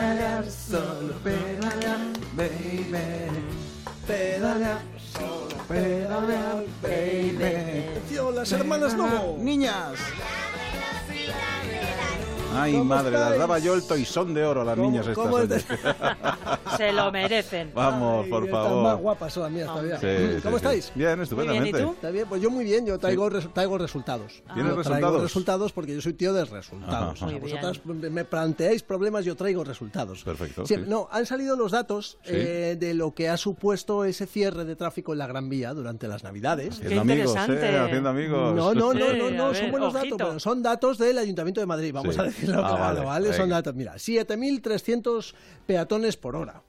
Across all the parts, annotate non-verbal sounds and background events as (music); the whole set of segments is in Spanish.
pedalear, solo pedalear, baby. Pedalear, solo pedalear, baby. Atención, las hermanas Lobo. Niñas. Ay, ¿Cómo madre, las estáis? daba yo el toizón de oro a las ¿Cómo- niñas estas. es (laughs) Se lo merecen. Vamos, Ay, por favor. más guapas son las mías todavía. Sí, sí, ¿Cómo sí. estáis? Bien, estupendamente. Bien, ¿y tú? ¿Está bien? Pues yo muy bien, yo traigo, res- traigo resultados. ¿Tienes Yo Traigo resultados? resultados porque yo soy tío de resultados. Ajá, O sea, Muy bien. vosotras me planteáis problemas, yo traigo resultados. Perfecto, Sí, sí. No, han salido los datos Sí. eh, de lo que ha supuesto ese cierre de tráfico en la Gran Vía durante las Navidades. Haciendo amigos, interesante. ¿eh? Haciendo amigos. No, no, no, Sí, no, no, son buenos datos. Son datos del Ayuntamiento de Madrid, vamos Sí. a decirlo Ah, claro, vale, ¿vale? Son datos, mira, 7.300 peatones por hora.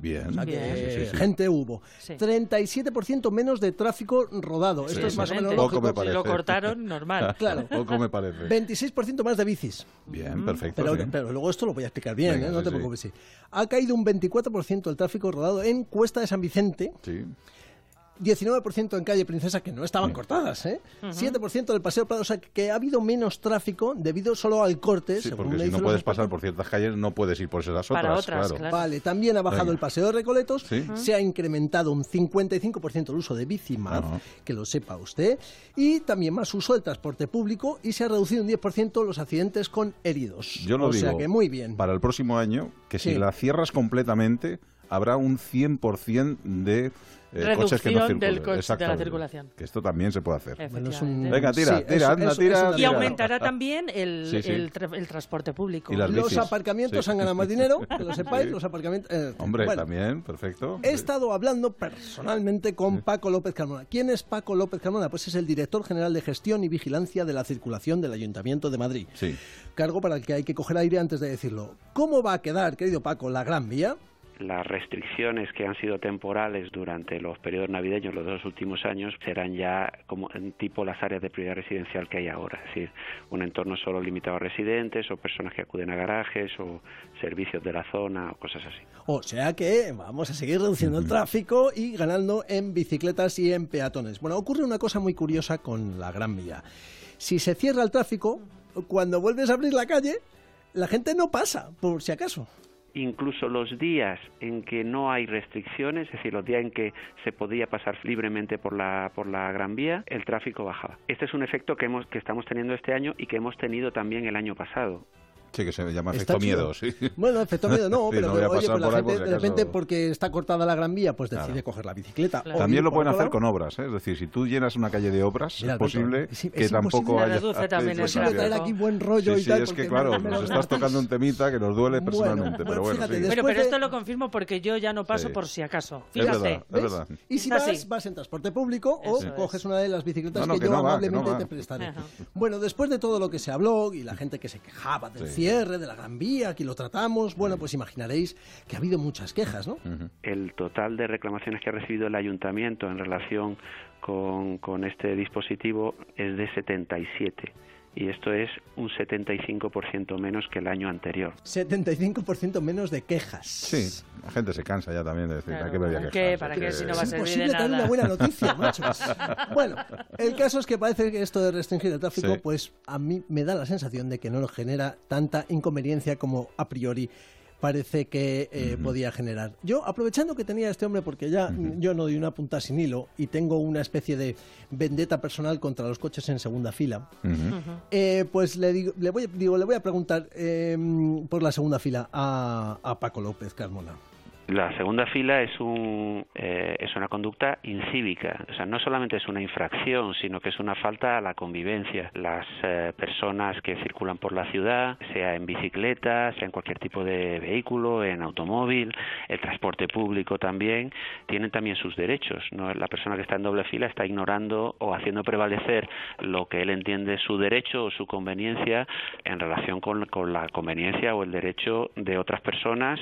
Bien. O sea que Bien. Sí, sí, sí. gente hubo. Sí. 37% menos de tráfico rodado. Esto es más o menos. Poco lógico. me. Lo cortaron normal. (laughs) Claro. Poco me parece. 26% más de bicis. Bien, perfecto. Pero, luego esto lo voy a explicar bien, Venga, ¿eh? no sí, te preocupes. sí. Ha caído un 24% el tráfico rodado en Cuesta de San Vicente, Sí. 19% en calle Princesa, que no estaban cortadas, ¿eh? 7% del Paseo Prado, o sea que ha habido menos tráfico debido solo al corte, Sí, según porque me si no puedes pasar por ciertas calles, no puedes ir por esas otras. Para otras, claro. claro. Vale, también ha bajado Venga. el paseo de Recoletos, Sí. se ha incrementado un 55% el uso de bicimar, Ajá. que lo sepa usted, y también más uso del transporte público y se ha reducido un 10% los accidentes con heridos. Yo lo o digo. sea que muy bien. Para el próximo año, que si la cierras completamente, habrá un 100% de eh, coches que no Reducción del circulen. coche- de la circulación. Que esto también se puede hacer. Bueno, es un- Efectivamente. Venga, tira, Sí, tira, eso- anda, eso- tira. eso Y tira. aumentará (laughs) también el, Sí, sí. El, tra- el transporte público. Y las Los bicis. aparcamientos Sí. han ganado más (laughs) dinero, que lo sepáis, Sí. los aparcamientos... eh, Hombre, bueno, también, perfecto. He estado hablando personalmente con Paco López Carmona. ¿Quién es Paco López Carmona? Pues es el director general de gestión y vigilancia de la circulación del Ayuntamiento de Madrid. Sí. Cargo para el que hay que coger aire antes de decirlo. ¿Cómo va a quedar, querido Paco, la Gran Vía? Las restricciones que han sido temporales durante los periodos navideños los dos últimos años serán ya como en tipo las áreas de prioridad residencial que hay ahora, es decir, un entorno solo limitado a residentes o personas que acuden a garajes o servicios de la zona o cosas así. O sea que vamos a seguir reduciendo el tráfico y ganando en bicicletas y en peatones. Bueno, ocurre una cosa muy curiosa con la Gran Vía. Si se cierra el tráfico, cuando vuelves a abrir la calle, la gente no pasa, por si acaso. Incluso los días en que no hay restricciones, es decir, los días en que se podía pasar libremente por la por la Gran Vía, el tráfico bajaba. Este es un efecto que hemos que estamos teniendo este año y que hemos tenido también el año pasado. Sí, que se llama efecto chido. miedo, sí. (laughs) Bueno, efecto miedo no, (laughs) Sí, pero no oye, pues la gente por de repente porque está cortada la Gran Vía, pues decide Claro. coger la bicicleta. Claro. También lo pueden hacer lado. con obras, ¿eh? es decir, si tú llenas una calle de obras, Mira, es posible es- que es tampoco haya... El Es posible traer aquí buen rollo Sí, y sí, tal. es que claro, nos estás tocando un temita que nos duele Bueno, personalmente, pero bueno, pero esto lo confirmo porque yo ya no paso Sí. por si acaso. Fíjate. verdad, es ¿Ves? verdad. Y si vas, vas en transporte público o coges una de las bicicletas que, yo amablemente te prestaré. Bueno, después de todo lo que se habló y la gente que se quejaba del. Cierre, de la Gran Vía, aquí lo tratamos, bueno, pues imaginaréis que ha habido muchas quejas, ¿no? el total de reclamaciones que ha recibido el ayuntamiento en relación con, con este dispositivo es de 77 y esto es un 75% menos que el año anterior. 75% menos de quejas. Sí, la gente se cansa ya también de decir, Claro, ¿a qué me voy a ¿para quejar? qué? ¿Para qué? Si no va a servir de imposible tener nada. una buena noticia, (laughs) machos. Bueno, el caso es que parece que esto de restringir el tráfico, Sí. pues a mí me da la sensación de que no nos genera tanta inconveniencia como a priori parece que eh, podía generar. Yo, aprovechando que tenía a este hombre, porque ya yo no doy una punta sin hilo y tengo una especie de vendetta personal contra los coches en segunda fila, eh, pues le, digo, le, voy, digo, le voy a preguntar eh, por la segunda fila a, a Paco López Carmona. La segunda fila es un eh, es una conducta incívica, o sea, no solamente es una infracción, sino que es una falta a la convivencia. Las eh, personas que circulan por la ciudad, sea en bicicleta, sea en cualquier tipo de vehículo, en automóvil, el transporte público también, tienen también sus derechos. ¿no? La persona que está en doble fila está ignorando o haciendo prevalecer lo que él entiende su derecho o su conveniencia en relación con, la conveniencia o el derecho de otras personas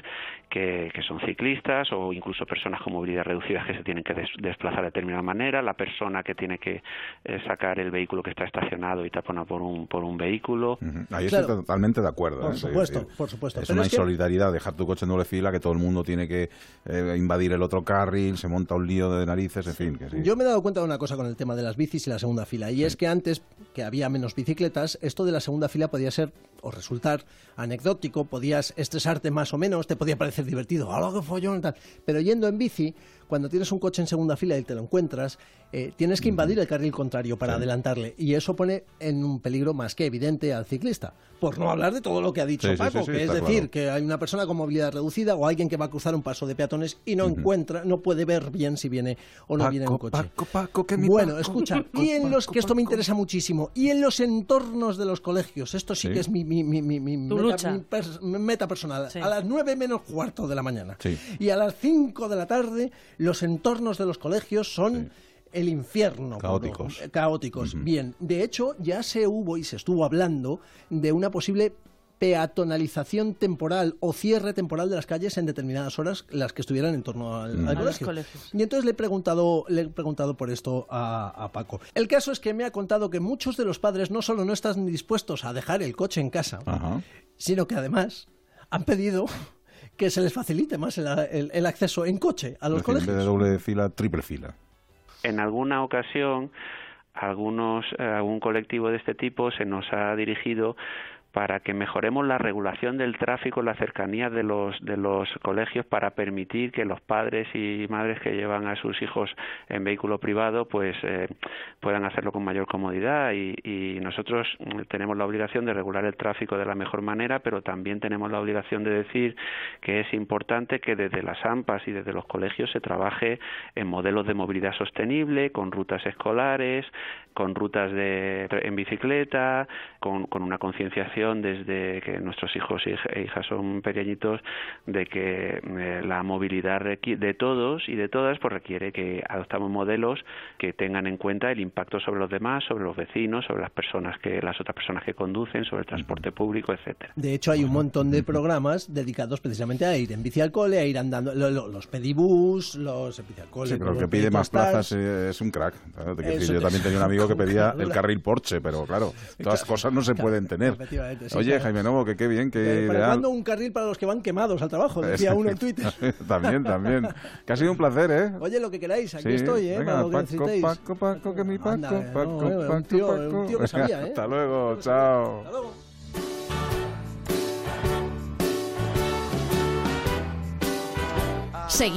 que, que son ciclistas ciclistas o incluso personas con movilidad reducida que se tienen que des- desplazar de determinada manera, la persona que tiene que eh, sacar el vehículo que está estacionado y taponar por un, por un vehículo. Ahí Claro. estoy totalmente de acuerdo. Por ¿eh? Supuesto, sí. por supuesto. Es Pero una es que- insolidaridad dejar tu coche en doble fila, que todo el mundo tiene que eh, invadir el otro carril, se monta un lío de narices, en fin. Que sí. Yo me he dado cuenta de una cosa con el tema de las bicis y la segunda fila, y es que antes, que había menos bicicletas, esto de la segunda fila podía ser o resultar anecdótico, podías estresarte más o menos, te podía parecer divertido, ¡ah, qué follón! Tal. Pero yendo en bici, cuando tienes un coche en segunda fila y te lo encuentras, eh, tienes que invadir el carril contrario para adelantarle, y eso pone en un peligro más que evidente al ciclista. Por no hablar de todo lo que ha dicho Sí, Paco, sí, sí, que es decir, claro. que hay una persona con movilidad reducida o alguien que va a cruzar un paso de peatones y no encuentra, no puede ver bien si viene o no viene en coche. Paco, Paco, que mi Bueno, Paco, escucha, (laughs) Paco, y en los Paco, que esto me interesa muchísimo, y en los entornos de los colegios, esto sí, Sí. que es mi, mi, mi, mi, mi Tu meta, lucha. mi pers- mi meta personal. Sí. A las nueve menos cuarto de la mañana Sí. Y a las 5 de la tarde, los entornos de los colegios son el infierno. Caóticos. puro. Caóticos. Bien, de hecho, ya se hubo y se estuvo hablando de una posible peatonalización temporal o cierre temporal de las calles en determinadas horas las que estuvieran en torno al, los colegio. colegios. Y entonces le he preguntado, le he preguntado por esto a, a Paco. El caso es que me ha contado que muchos de los padres no solo no están dispuestos a dejar el coche en casa, Ajá. sino que además han pedido que se les facilite más el, el- el acceso en coche a los decir, en vez de colegios. doble fila, triple fila. En alguna ocasión, algunos, eh, algún colectivo de este tipo se nos ha dirigido para que mejoremos la regulación del tráfico en la cercanía de los de los colegios para permitir que los padres y madres que llevan a sus hijos en vehículo privado pues eh, puedan hacerlo con mayor comodidad. Y, y nosotros mm, tenemos la obligación de regular el tráfico de la mejor manera pero también tenemos la obligación de decir que es importante que desde las AMPAs y desde los colegios se trabaje en modelos de movilidad sostenible con rutas escolares con rutas de en bicicleta con, con una concienciación desde que nuestros hijos e hija- hijas son pequeñitos de que eh, la movilidad de todos y de todas pues requiere que adoptamos modelos que tengan en cuenta el impacto sobre los demás, sobre los vecinos, sobre las personas que las otras personas que conducen, sobre el transporte público, etcétera. De hecho, hay un montón de programas dedicados precisamente a ir en bici al cole, a ir andando. Lo- lo- los pedibús, los bici al cole. Sí, pero el que pide más plazas es un crack. Claro, te quiero Eso decir, yo también tenía un amigo que (laughs) pedía el carril Porsche, pero claro, (laughs) todas cosas no se pueden tener. Sí, Oye, claro. Jaime Novo, que qué bien, que Eh, ¿Para ideal. cuándo un carril para los que van quemados al trabajo? (laughs) Decía uno en Twitter. (laughs) también, también. Que ha sido un placer, ¿eh? Oye, lo que queráis, aquí Sí, estoy, ¿eh? venga, para lo que Paco, necesitéis. Paco, Paco, que mi Paco, Anda, Paco, no, un Paco, tío- Paco. (laughs) un tío que sabía, ¿eh? Hasta luego, chao. Hasta luego.